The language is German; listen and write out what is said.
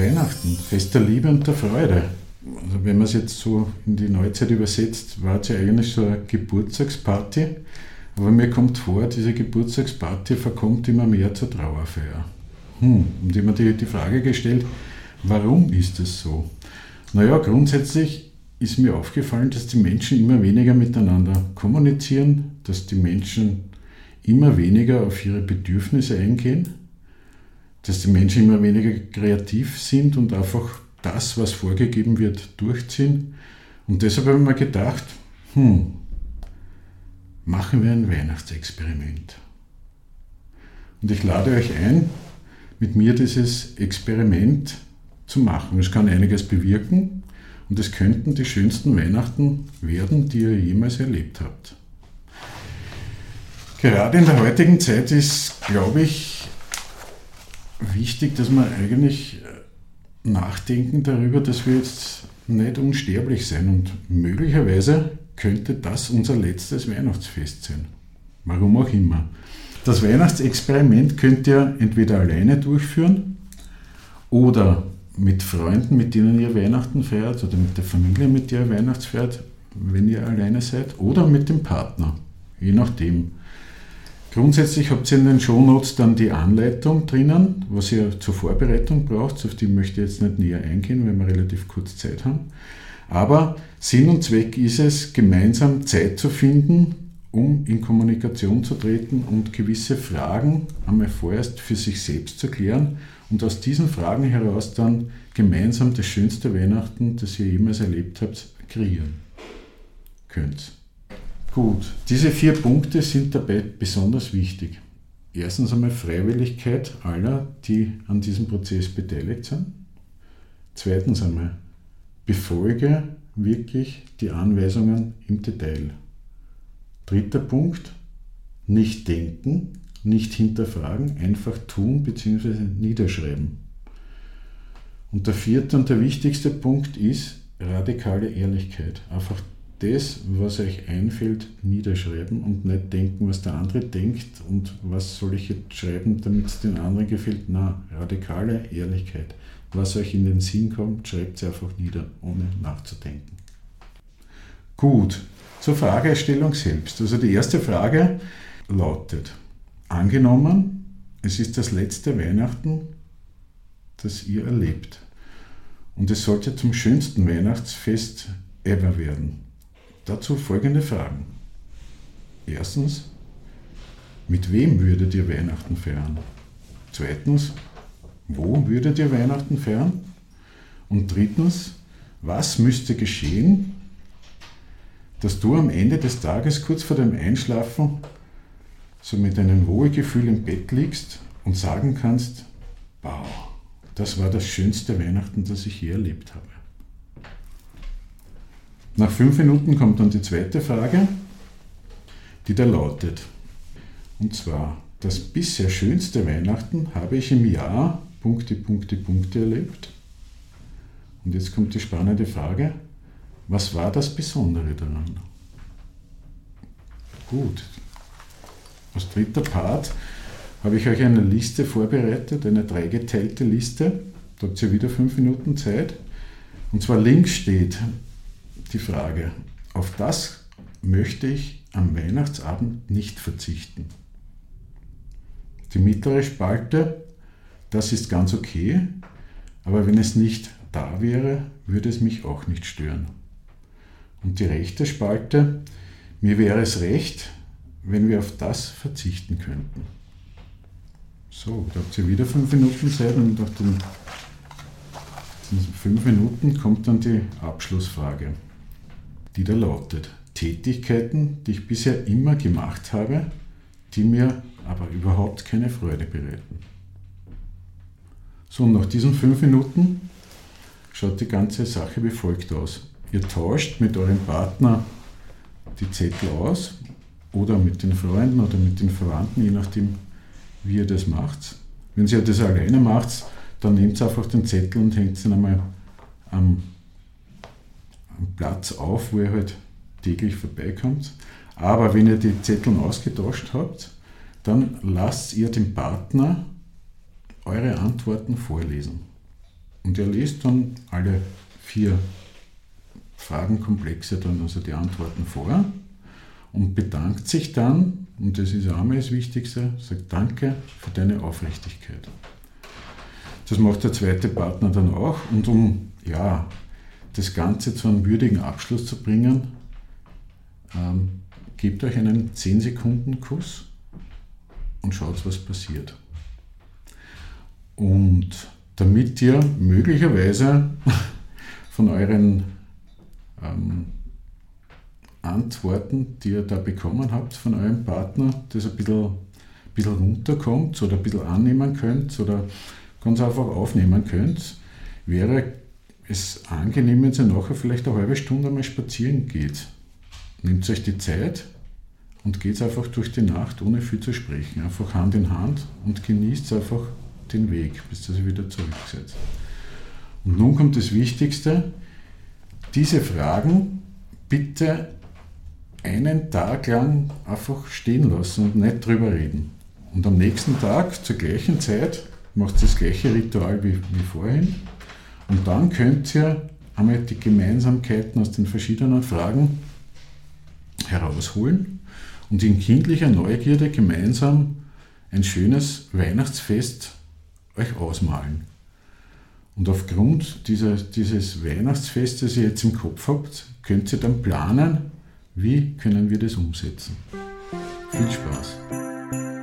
Weihnachten, Fest der Liebe und der Freude. Also wenn man es jetzt so in die Neuzeit übersetzt, war es ja eigentlich so eine Geburtstagsparty. Aber mir kommt vor, diese Geburtstagsparty verkommt immer mehr zur Trauerfeier. Hm, und immer die, die Frage gestellt, warum ist es so? Naja, grundsätzlich ist mir aufgefallen, dass die Menschen immer weniger miteinander kommunizieren, dass die Menschen immer weniger auf ihre Bedürfnisse eingehen, dass die Menschen immer weniger kreativ sind und einfach das, was vorgegeben wird, durchziehen. Und deshalb habe ich mir gedacht, hm, machen wir ein Weihnachtsexperiment. Und ich lade euch ein, mit mir dieses Experiment zu machen. Es kann einiges bewirken und es könnten die schönsten Weihnachten werden, die ihr jemals erlebt habt. Gerade in der heutigen Zeit ist, glaube ich, wichtig, dass wir eigentlich äh, nachdenken darüber, dass wir jetzt nicht unsterblich sein und möglicherweise könnte das unser letztes Weihnachtsfest sein. Warum auch immer. Das Weihnachtsexperiment könnt ihr entweder alleine durchführen oder mit Freunden, mit denen ihr Weihnachten feiert oder mit der Familie, mit der ihr Weihnachts feiert, wenn ihr alleine seid, oder mit dem Partner, je nachdem. Grundsätzlich habt ihr in den Shownotes dann die Anleitung drinnen, was ihr zur Vorbereitung braucht. Auf die möchte ich jetzt nicht näher eingehen, weil wir relativ kurz Zeit haben. Aber Sinn und Zweck ist es, gemeinsam Zeit zu finden, um in Kommunikation zu treten und gewisse Fragen einmal vorerst für sich selbst zu klären und aus diesen Fragen heraus dann gemeinsam das schönste Weihnachten, das ihr jemals erlebt habt, kreieren könnt. Gut, diese vier Punkte sind dabei besonders wichtig. Erstens einmal Freiwilligkeit aller, die an diesem Prozess beteiligt sind. Zweitens einmal befolge wirklich die Anweisungen im Detail. Dritter Punkt, nicht denken, nicht hinterfragen, einfach tun bzw. niederschreiben. Und der vierte und der wichtigste Punkt ist radikale Ehrlichkeit. Einfach das, was euch einfällt, niederschreiben und nicht denken, was der andere denkt und was soll ich jetzt schreiben, damit es den anderen gefällt. Na, radikale Ehrlichkeit. Was euch in den Sinn kommt, schreibt es einfach nieder, ohne nachzudenken. Gut, zur Fragestellung selbst. Also die erste Frage lautet, angenommen, es ist das letzte Weihnachten, das ihr erlebt. Und es sollte zum schönsten Weihnachtsfest ever werden. Dazu folgende Fragen. Erstens, mit wem würdet ihr Weihnachten feiern? Zweitens, wo würdet ihr Weihnachten feiern? Und drittens, was müsste geschehen, dass du am Ende des Tages kurz vor dem Einschlafen so mit einem Wohlgefühl im Bett liegst und sagen kannst, wow, das war das schönste Weihnachten, das ich je erlebt habe. Nach fünf Minuten kommt dann die zweite Frage, die da lautet, und zwar, das bisher schönste Weihnachten habe ich im Jahr Punkte, Punkte, Punkte erlebt. Und jetzt kommt die spannende Frage, was war das Besondere daran? Gut, als dritter Part habe ich euch eine Liste vorbereitet, eine dreigeteilte Liste. Da habt ihr wieder fünf Minuten Zeit. Und zwar links steht die Frage, auf das möchte ich am Weihnachtsabend nicht verzichten. Die mittlere Spalte, das ist ganz okay, aber wenn es nicht da wäre, würde es mich auch nicht stören. Und die rechte Spalte, mir wäre es recht, wenn wir auf das verzichten könnten. So, da habt ihr wieder fünf Minuten Zeit und nach den fünf Minuten kommt dann die Abschlussfrage die da lautet, Tätigkeiten, die ich bisher immer gemacht habe, die mir aber überhaupt keine Freude bereiten. So, und nach diesen fünf Minuten schaut die ganze Sache wie folgt aus. Ihr tauscht mit eurem Partner die Zettel aus oder mit den Freunden oder mit den Verwandten, je nachdem, wie ihr das macht. Wenn ihr das alleine macht, dann nehmt einfach den Zettel und hängt ihn einmal am Platz auf, wo ihr halt täglich vorbeikommt. Aber wenn ihr die Zettel ausgetauscht habt, dann lasst ihr dem Partner eure Antworten vorlesen. Und er liest dann alle vier Fragenkomplexe, dann also die Antworten vor und bedankt sich dann, und das ist auch mal das Wichtigste, sagt Danke für deine Aufrichtigkeit. Das macht der zweite Partner dann auch und um ja, das Ganze zu einem würdigen Abschluss zu bringen, ähm, gebt euch einen 10 Sekunden Kuss und schaut, was passiert. Und damit ihr möglicherweise von euren ähm, Antworten, die ihr da bekommen habt von eurem Partner, das ein bisschen, ein bisschen runterkommt oder ein bisschen annehmen könnt oder ganz einfach aufnehmen könnt, wäre es angenehm, wenn ihr nachher vielleicht eine halbe Stunde einmal spazieren geht. Nehmt euch die Zeit und geht einfach durch die Nacht, ohne viel zu sprechen. Einfach Hand in Hand und genießt einfach den Weg, bis ihr wieder zurück seid. Und nun kommt das Wichtigste. Diese Fragen bitte einen Tag lang einfach stehen lassen und nicht drüber reden. Und am nächsten Tag zur gleichen Zeit macht ihr das gleiche Ritual wie, wie vorhin. Und dann könnt ihr einmal die Gemeinsamkeiten aus den verschiedenen Fragen herausholen und in kindlicher Neugierde gemeinsam ein schönes Weihnachtsfest euch ausmalen. Und aufgrund dieser, dieses Weihnachtsfestes, das ihr jetzt im Kopf habt, könnt ihr dann planen, wie können wir das umsetzen. Viel Spaß!